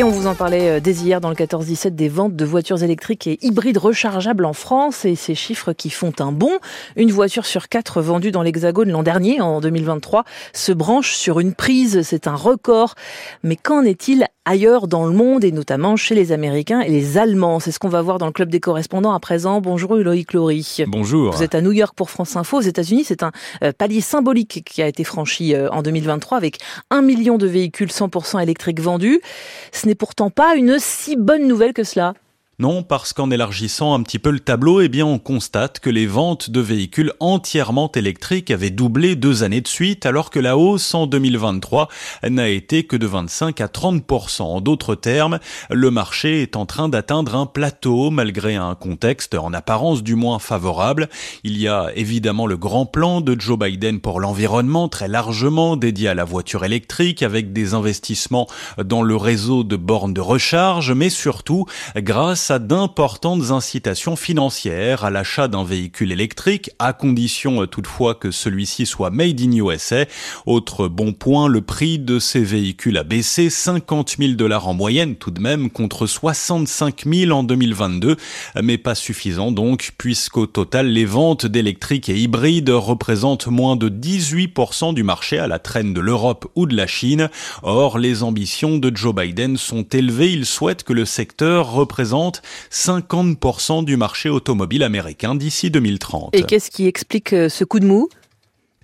Et on vous en parlait euh, dès hier dans le 14-17 des ventes de voitures électriques et hybrides rechargeables en France et ces chiffres qui font un bond. Une voiture sur quatre vendue dans l'Hexagone l'an dernier, en 2023, se branche sur une prise. C'est un record. Mais qu'en est-il ailleurs dans le monde et notamment chez les Américains et les Allemands? C'est ce qu'on va voir dans le club des correspondants à présent. Bonjour Loïc Laurie. Bonjour. Vous êtes à New York pour France Info. Aux États-Unis, c'est un euh, palier symbolique qui a été franchi euh, en 2023 avec un million de véhicules 100% électriques vendus. Ce n'est pourtant pas une si bonne nouvelle que cela. Non, parce qu'en élargissant un petit peu le tableau, eh bien, on constate que les ventes de véhicules entièrement électriques avaient doublé deux années de suite, alors que la hausse en 2023 n'a été que de 25 à 30% En d'autres termes, le marché est en train d'atteindre un plateau malgré un contexte en apparence du moins favorable. Il y a évidemment le grand plan de Joe Biden pour l'environnement, très largement dédié à la voiture électrique, avec des investissements dans le réseau de bornes de recharge, mais surtout grâce d'importantes incitations financières à l'achat d'un véhicule électrique, à condition euh, toutefois que celui-ci soit made in USA. Autre bon point, le prix de ces véhicules a baissé 50 000 dollars en moyenne tout de même contre 65 000 en 2022, mais pas suffisant donc puisqu'au total les ventes d'électriques et hybrides représentent moins de 18% du marché à la traîne de l'Europe ou de la Chine. Or, les ambitions de Joe Biden sont élevées. Il souhaite que le secteur représente 50% du marché automobile américain d'ici 2030. Et qu'est-ce qui explique euh, ce coup de mou?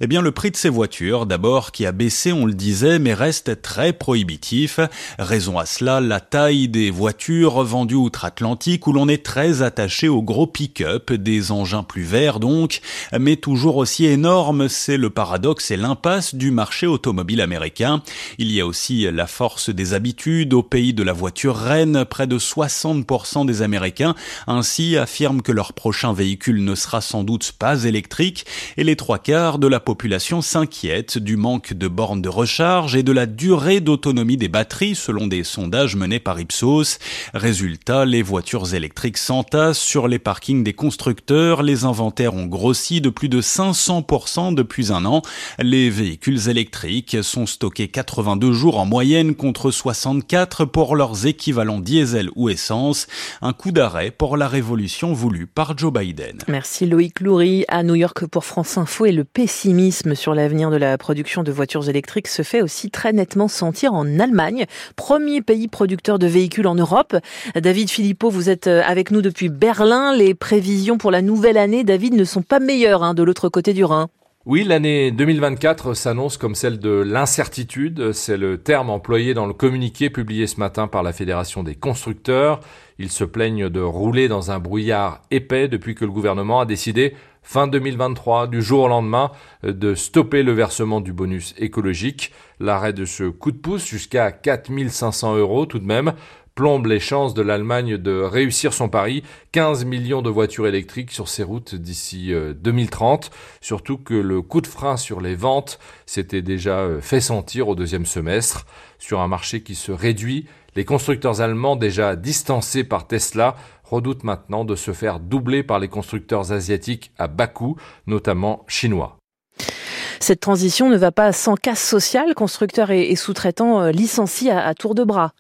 Eh bien, le prix de ces voitures, d'abord, qui a baissé, on le disait, mais reste très prohibitif. Raison à cela, la taille des voitures vendues outre-Atlantique, où l'on est très attaché aux gros pick-up, des engins plus verts donc, mais toujours aussi énormes, c'est le paradoxe et l'impasse du marché automobile américain. Il y a aussi la force des habitudes au pays de la voiture reine, près de 60% des Américains ainsi affirment que leur prochain véhicule ne sera sans doute pas électrique, et les trois quarts de la population s'inquiète du manque de bornes de recharge et de la durée d'autonomie des batteries selon des sondages menés par Ipsos. Résultat, les voitures électriques s'entassent sur les parkings des constructeurs, les inventaires ont grossi de plus de 500% depuis un an. Les véhicules électriques sont stockés 82 jours en moyenne contre 64 pour leurs équivalents diesel ou essence. Un coup d'arrêt pour la révolution voulue par Joe Biden. Merci Loïc Loury à New York pour France Info et le pessimisme sur l'avenir de la production de voitures électriques se fait aussi très nettement sentir en Allemagne, premier pays producteur de véhicules en Europe. David Philippot, vous êtes euh, avec nous depuis Berlin. Les prévisions pour la nouvelle année, David, ne sont pas meilleures hein, de l'autre côté du Rhin. Oui, l'année 2024 s'annonce comme celle de l'incertitude. C'est le terme employé dans le communiqué publié ce matin par la Fédération des constructeurs. Ils se plaignent de rouler dans un brouillard épais depuis que le gouvernement a décidé fin 2023, du jour au lendemain, de stopper le versement du bonus écologique. L'arrêt de ce coup de pouce jusqu'à 4500 euros tout de même plombe les chances de l'Allemagne de réussir son pari, 15 millions de voitures électriques sur ses routes d'ici 2030, euh, surtout que le coup de frein sur les ventes s'était déjà euh, fait sentir au deuxième semestre. Sur un marché qui se réduit, les constructeurs allemands déjà distancés par Tesla redoutent maintenant de se faire doubler par les constructeurs asiatiques à bas coût, notamment chinois. Cette transition ne va pas sans casse sociale. Constructeurs et, sous-traitants euh, licencient à tour de bras.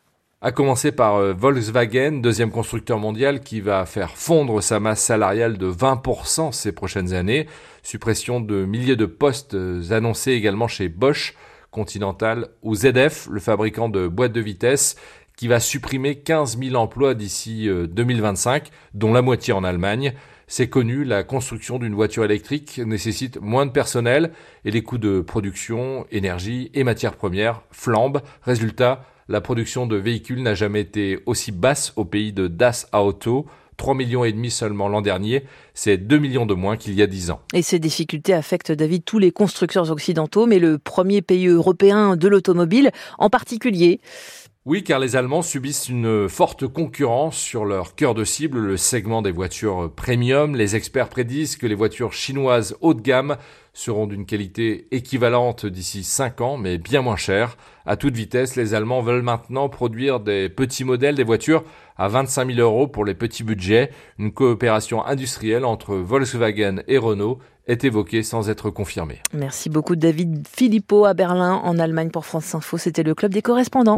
À commencer par euh, Volkswagen, deuxième constructeur mondial qui va faire fondre sa masse salariale de 20% ces prochaines années. Suppression de milliers de postes euh, annoncés également chez Bosch, Continental ou ZF, le fabricant de boîtes de vitesse, qui va supprimer 15 000 emplois d'ici 2025, euh, dont la moitié en Allemagne. C'est connu, la construction d'une voiture électrique nécessite moins de personnel et les coûts de production, énergie et matières premières flambent. Résultat, la production de véhicules n'a jamais été aussi basse au pays de Das Auto. 3 millions et demi seulement l'an dernier, c'est 2 millions de moins qu'il y a 10 ans. Et ces difficultés affectent David tous les constructeurs occidentaux, mais le premier pays européen de l'automobile en particulier. Oui, car les Allemands subissent une forte concurrence sur leur cœur de cible, le segment des voitures premium. Les experts prédisent que les voitures chinoises haut de gamme seront d'une qualité équivalente d'ici 5 ans, mais bien moins chères. À toute vitesse, les Allemands veulent maintenant produire des petits modèles des voitures à 25 000 euros pour les petits budgets. Une coopération industrielle entre Volkswagen et Renault est évoquée sans être confirmée. Merci beaucoup David Philippot à Berlin en Allemagne pour France Info. C'était le club des correspondants.